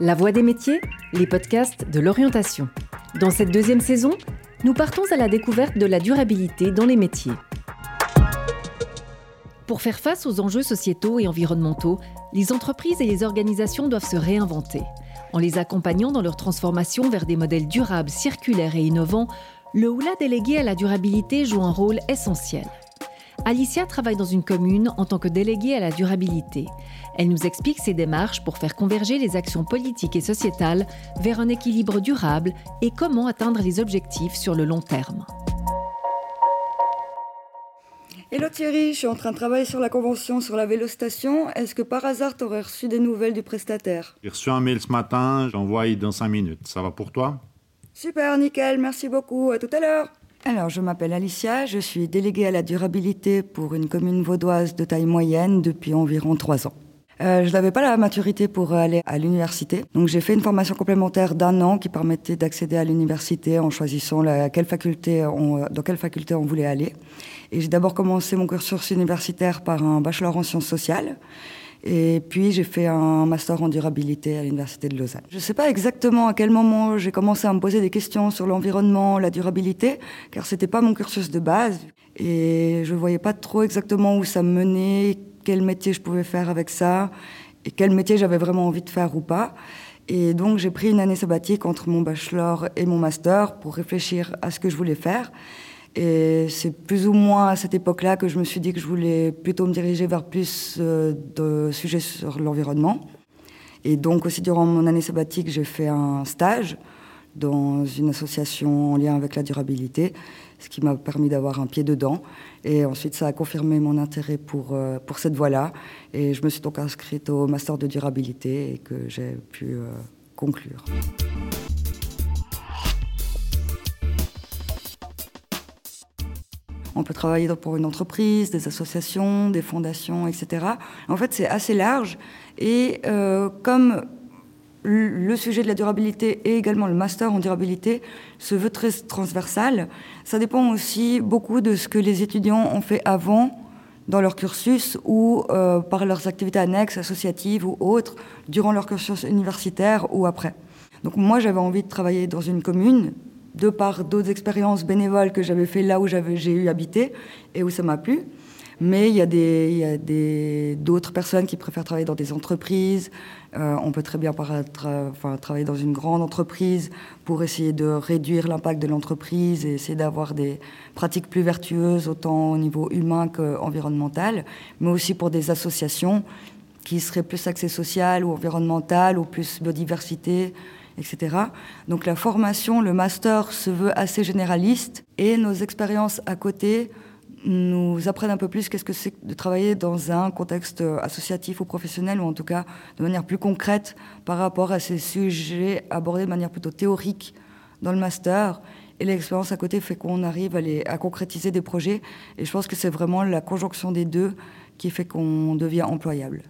La Voix des métiers, les podcasts de l'orientation. Dans cette deuxième saison, nous partons à la découverte de la durabilité dans les métiers. Pour faire face aux enjeux sociétaux et environnementaux, les entreprises et les organisations doivent se réinventer. En les accompagnant dans leur transformation vers des modèles durables, circulaires et innovants, le OULA délégué à la durabilité joue un rôle essentiel. Alicia travaille dans une commune en tant que déléguée à la durabilité. Elle nous explique ses démarches pour faire converger les actions politiques et sociétales vers un équilibre durable et comment atteindre les objectifs sur le long terme. Hello Thierry, je suis en train de travailler sur la convention sur la vélostation. Est-ce que par hasard tu aurais reçu des nouvelles du prestataire? J'ai reçu un mail ce matin, j'envoie dans 5 minutes. Ça va pour toi? Super, nickel, merci beaucoup, à tout à l'heure. Alors, je m'appelle Alicia, je suis déléguée à la durabilité pour une commune vaudoise de taille moyenne depuis environ trois ans. Euh, je n'avais pas la maturité pour aller à l'université, donc j'ai fait une formation complémentaire d'un an qui permettait d'accéder à l'université en choisissant la, quelle faculté on, dans quelle faculté on voulait aller. Et j'ai d'abord commencé mon cursus universitaire par un bachelor en sciences sociales. Et puis j'ai fait un master en durabilité à l'université de Lausanne. Je ne sais pas exactement à quel moment j'ai commencé à me poser des questions sur l'environnement, la durabilité, car c'était pas mon cursus de base. Et je voyais pas trop exactement où ça me menait, quel métier je pouvais faire avec ça, et quel métier j'avais vraiment envie de faire ou pas. Et donc j'ai pris une année sabbatique entre mon bachelor et mon master pour réfléchir à ce que je voulais faire. Et c'est plus ou moins à cette époque-là que je me suis dit que je voulais plutôt me diriger vers plus euh, de sujets sur l'environnement. Et donc aussi durant mon année sabbatique, j'ai fait un stage dans une association en lien avec la durabilité, ce qui m'a permis d'avoir un pied dedans. Et ensuite, ça a confirmé mon intérêt pour, euh, pour cette voie-là. Et je me suis donc inscrite au master de durabilité et que j'ai pu euh, conclure. On peut travailler pour une entreprise, des associations, des fondations, etc. En fait, c'est assez large. Et euh, comme le sujet de la durabilité et également le master en durabilité se veut très transversal, ça dépend aussi beaucoup de ce que les étudiants ont fait avant dans leur cursus ou euh, par leurs activités annexes, associatives ou autres, durant leur cursus universitaire ou après. Donc moi, j'avais envie de travailler dans une commune de par d'autres expériences bénévoles que j'avais fait là où j'ai eu habité et où ça m'a plu. Mais il y a d'autres personnes qui préfèrent travailler dans des entreprises. Euh, on peut très bien enfin, travailler dans une grande entreprise pour essayer de réduire l'impact de l'entreprise et essayer d'avoir des pratiques plus vertueuses, autant au niveau humain qu'environnemental, mais aussi pour des associations qui seraient plus axées sociales ou environnementales ou plus biodiversité, etc. Donc la formation, le master se veut assez généraliste et nos expériences à côté nous apprennent un peu plus qu'est-ce que c'est de travailler dans un contexte associatif ou professionnel, ou en tout cas de manière plus concrète par rapport à ces sujets abordés de manière plutôt théorique dans le master. Et l'expérience à côté fait qu'on arrive à, à concrétiser des projets. Et je pense que c'est vraiment la conjonction des deux qui fait qu'on devient employable.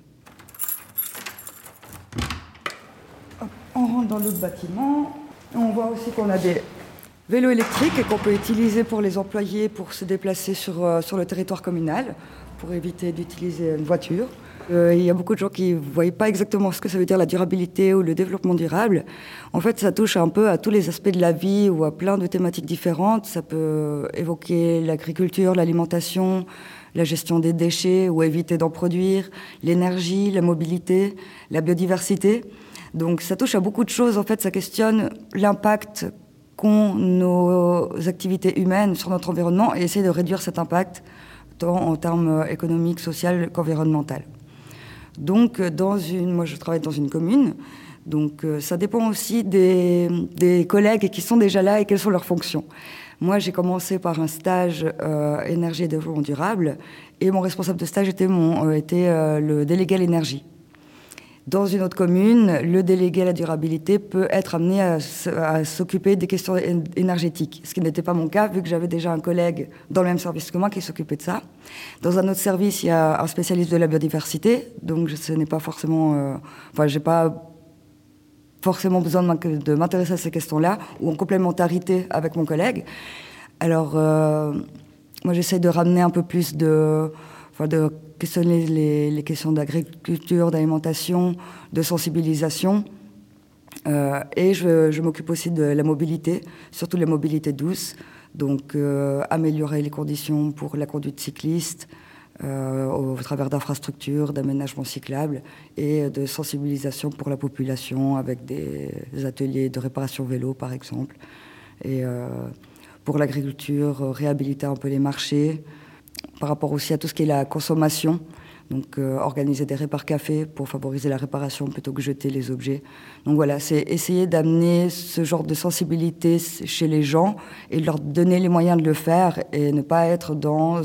On dans l'autre bâtiment. On voit aussi qu'on a des vélos électriques qu'on peut utiliser pour les employés pour se déplacer sur, euh, sur le territoire communal, pour éviter d'utiliser une voiture. Euh, il y a beaucoup de gens qui ne voient pas exactement ce que ça veut dire la durabilité ou le développement durable. En fait, ça touche un peu à tous les aspects de la vie ou à plein de thématiques différentes. Ça peut évoquer l'agriculture, l'alimentation, la gestion des déchets ou éviter d'en produire, l'énergie, la mobilité, la biodiversité. Donc ça touche à beaucoup de choses. En fait, ça questionne l'impact qu'ont nos activités humaines sur notre environnement et essayer de réduire cet impact tant en termes économiques, sociaux qu'environnementaux. Donc, dans une, moi, je travaille dans une commune. Donc, euh, ça dépend aussi des, des, collègues qui sont déjà là et quelles sont leurs fonctions. Moi, j'ai commencé par un stage euh, énergie et développement durable, et mon responsable de stage était, mon, euh, était le délégué à l'énergie. Dans une autre commune, le délégué à la durabilité peut être amené à, s'occuper des questions énergétiques, ce qui n'était pas mon cas vu que j'avais déjà un collègue dans le même service que moi qui s'occupait de ça. Dans un autre service, il y a un spécialiste de la biodiversité, donc ce n'est pas forcément, euh, enfin, j'ai pas forcément besoin de m'intéresser à ces questions-là ou en complémentarité avec mon collègue. Alors, euh, moi, j'essaie de ramener un peu plus de de questionner les, questions d'agriculture, d'alimentation, de sensibilisation et je, m'occupe aussi de la mobilité, surtout la mobilité douce. Donc améliorer les conditions pour la conduite cycliste, euh, au travers d'infrastructures, d'aménagements cyclables et de sensibilisation pour la population avec des ateliers de réparation vélo par exemple. Et euh, pour l'agriculture, réhabiliter un peu les marchés. Par rapport aussi à tout ce qui est la consommation, donc euh, organiser des répars cafés pour favoriser la réparation plutôt que jeter les objets. Donc voilà, c'est essayer d'amener ce genre de sensibilité chez les gens et leur donner les moyens de le faire et ne pas être dans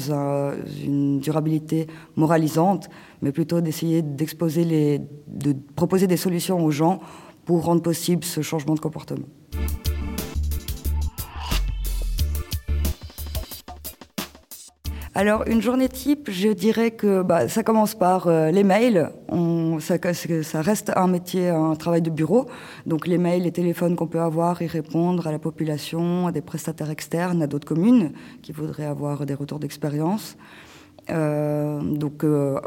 une durabilité moralisante, mais plutôt d'essayer d'exposer les, de proposer des solutions aux gens pour rendre possible ce changement de comportement. Alors, une journée type, je dirais que bah, ça commence par euh, les mails. ça, reste un métier, un travail de bureau. Donc, les mails, les téléphones qu'on peut avoir et répondre à la population, à des prestataires externes, à d'autres communes qui voudraient avoir des retours d'expérience. Euh, donc, euh,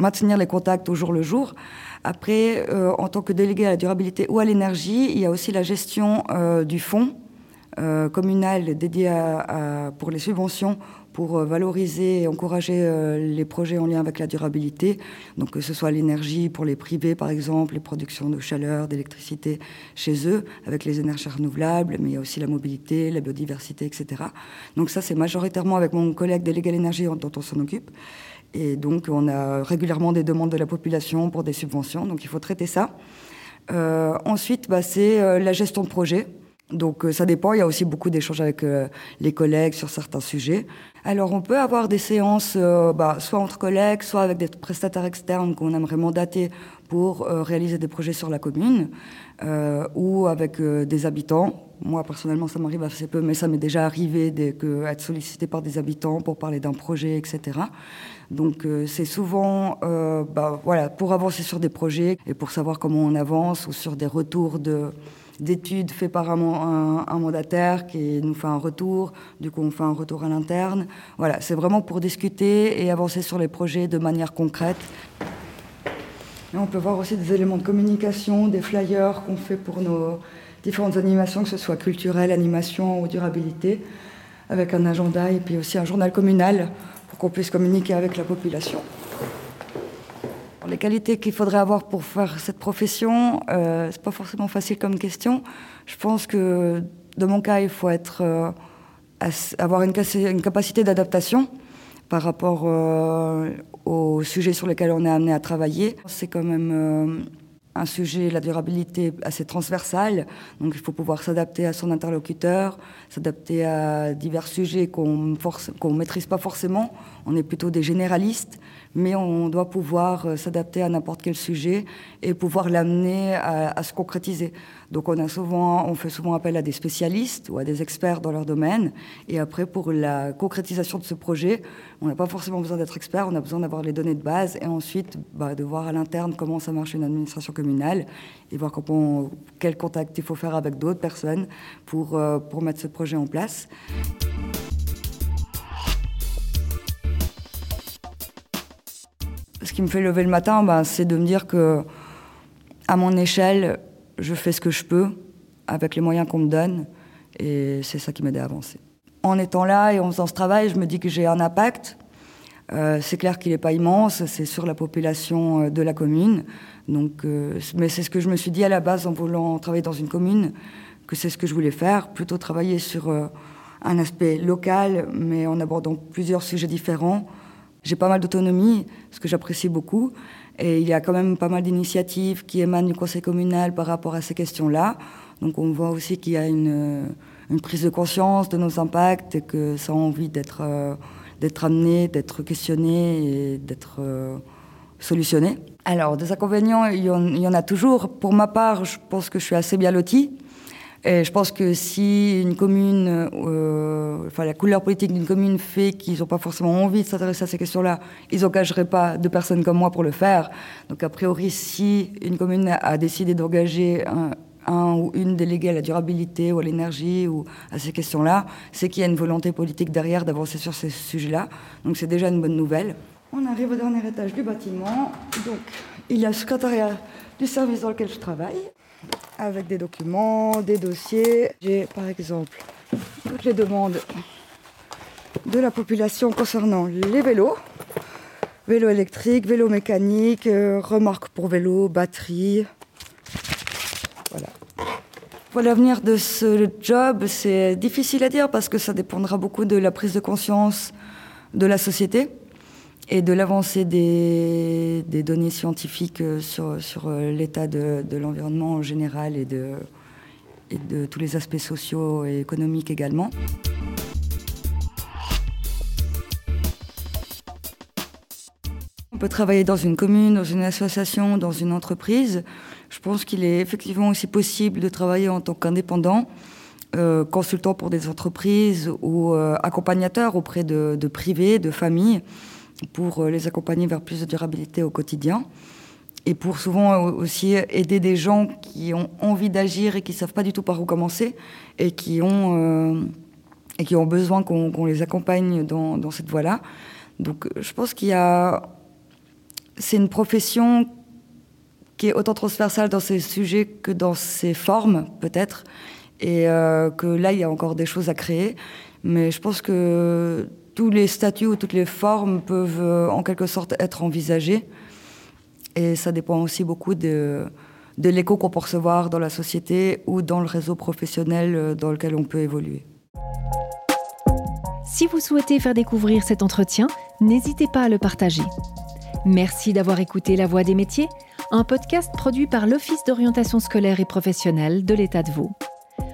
maintenir les contacts au jour le jour. Après, en tant que délégué à la durabilité ou à l'énergie, il y a aussi la gestion du fonds communal dédié pour les subventions pour euh, valoriser et encourager euh, les projets en lien avec la durabilité, donc que ce soit l'énergie pour les privés par exemple, les productions de chaleur, d'électricité chez eux, avec les énergies renouvelables, mais il y a aussi la mobilité, la biodiversité, etc. Donc ça c'est majoritairement avec mon collègue délégué à l'énergie dont on s'en occupe. Et donc on a régulièrement des demandes de la population pour des subventions, donc il faut traiter ça. Euh, ensuite, bah, c'est la gestion de projet. Donc ça dépend, il y a aussi beaucoup d'échanges avec les collègues sur certains sujets. Alors on peut avoir des séances euh, bah, soit entre collègues, soit avec des prestataires externes qu'on aimerait mandater pour euh, réaliser des projets sur la commune, euh, ou avec des habitants. Moi personnellement ça m'arrive assez peu, mais ça m'est déjà arrivé d'être sollicité par des habitants pour parler d'un projet, etc. Donc c'est souvent bah, voilà, pour avancer sur des projets et pour savoir comment on avance ou sur des retours de d'études faites par un, mandataire qui nous fait un retour. Du coup, on fait un retour à l'interne. Voilà, c'est vraiment pour discuter et avancer sur les projets de manière concrète. On peut voir aussi des éléments de communication, des flyers qu'on fait pour nos différentes animations, que ce soit culturelle, animation ou durabilité, avec un agenda et puis aussi un journal communal pour qu'on puisse communiquer avec la population. Les qualités qu'il faudrait avoir pour faire cette profession, euh, c'est pas forcément facile comme question. Je pense que, de mon cas, il faut être, euh, avoir une, une capacité d'adaptation par rapport euh, aux sujets sur lesquels on est amené à travailler. C'est quand même euh, un sujet, la durabilité, assez transversale. Donc il faut pouvoir s'adapter à son interlocuteur, s'adapter à divers sujets qu'on ne maîtrise pas forcément. On est plutôt des généralistes mais on doit pouvoir euh, s'adapter à n'importe quel sujet et pouvoir l'amener à, se concrétiser. Donc on, a souvent, on fait souvent appel à des spécialistes ou à des experts dans leur domaine. Et après, pour la concrétisation de ce projet, on n'a pas forcément besoin d'être expert, on a besoin d'avoir les données de base et ensuite bah, de voir à l'interne comment ça marche une administration communale et voir comment, quel contact il faut faire avec d'autres personnes pour, euh, pour mettre ce projet en place. Ce qui me fait lever le matin, bah, c'est de me dire que, à mon échelle, je fais ce que je peux avec les moyens qu'on me donne, et c'est ça qui m'aide à avancer. En étant là et en faisant ce travail, je me dis que j'ai un impact. Euh, c'est clair qu'il n'est pas immense, c'est sur la population euh, de la commune. Donc, euh, mais c'est ce que je me suis dit à la base en voulant travailler dans une commune, que c'est ce que je voulais faire, plutôt travailler sur un aspect local, mais en abordant plusieurs sujets différents j'ai pas mal d'autonomie, ce que j'apprécie beaucoup. Et il y a quand même pas mal d'initiatives qui émanent du conseil communal par rapport à ces questions-là. Donc on voit aussi qu'il y a une, prise de conscience de nos impacts et que ça a envie d'être euh, amené, d'être questionné et d'être euh, solutionné. Alors, des inconvénients, il y, en, a toujours. Pour ma part, je pense que je suis assez bien lotie. Et je pense que si une commune, euh, enfin la couleur politique d'une commune fait qu'ils n'ont pas forcément envie de s'intéresser à ces questions-là, ils n'engageraient pas de personnes comme moi pour le faire. Donc a priori, si une commune a décidé d'engager un, ou une déléguée à la durabilité ou à l'énergie ou à ces questions-là, c'est qu'il y a une volonté politique derrière d'avancer sur ces sujets-là. Donc c'est déjà une bonne nouvelle. On arrive au dernier étage du bâtiment. Donc il y a le secrétariat du service dans lequel je travaille. Avec des documents, des dossiers. J'ai par exemple toutes les demandes de la population concernant les vélos, vélo électrique, vélo mécanique, euh, remarques pour vélo, batterie. Voilà. Pour l'avenir de ce job, c'est difficile à dire parce que ça dépendra beaucoup de la prise de conscience de la société et de l'avancée des, données scientifiques euh, sur, euh, l'état de, l'environnement en général et de, tous les aspects sociaux et économiques également. On peut travailler dans une commune, dans une association, dans une entreprise. Je pense qu'il est effectivement aussi possible de travailler en tant qu'indépendant, euh, consultant pour des entreprises ou accompagnateur auprès de, privés, de familles, pour euh, les accompagner vers plus de durabilité au quotidien. Et pour souvent aussi aider des gens qui ont envie d'agir et qui ne savent pas du tout par où commencer et qui ont, et qui ont besoin qu'on les accompagne dans, cette voie-là. Donc je pense qu'il y a c'est une profession qui est autant transversale dans ses sujets que dans ses formes, peut-être. Et euh, que là, il y a encore des choses à créer. Mais je pense que tous les statuts ou toutes les formes peuvent euh, en quelque sorte être envisagées. Et ça dépend aussi beaucoup de, de l'écho qu'on peut recevoir dans la société ou dans le réseau professionnel euh, dans lequel on peut évoluer. Si vous souhaitez faire découvrir cet entretien, n'hésitez pas à le partager. Merci d'avoir écouté La Voix des métiers, un podcast produit par l'Office d'orientation scolaire et professionnelle de l'État de Vaud.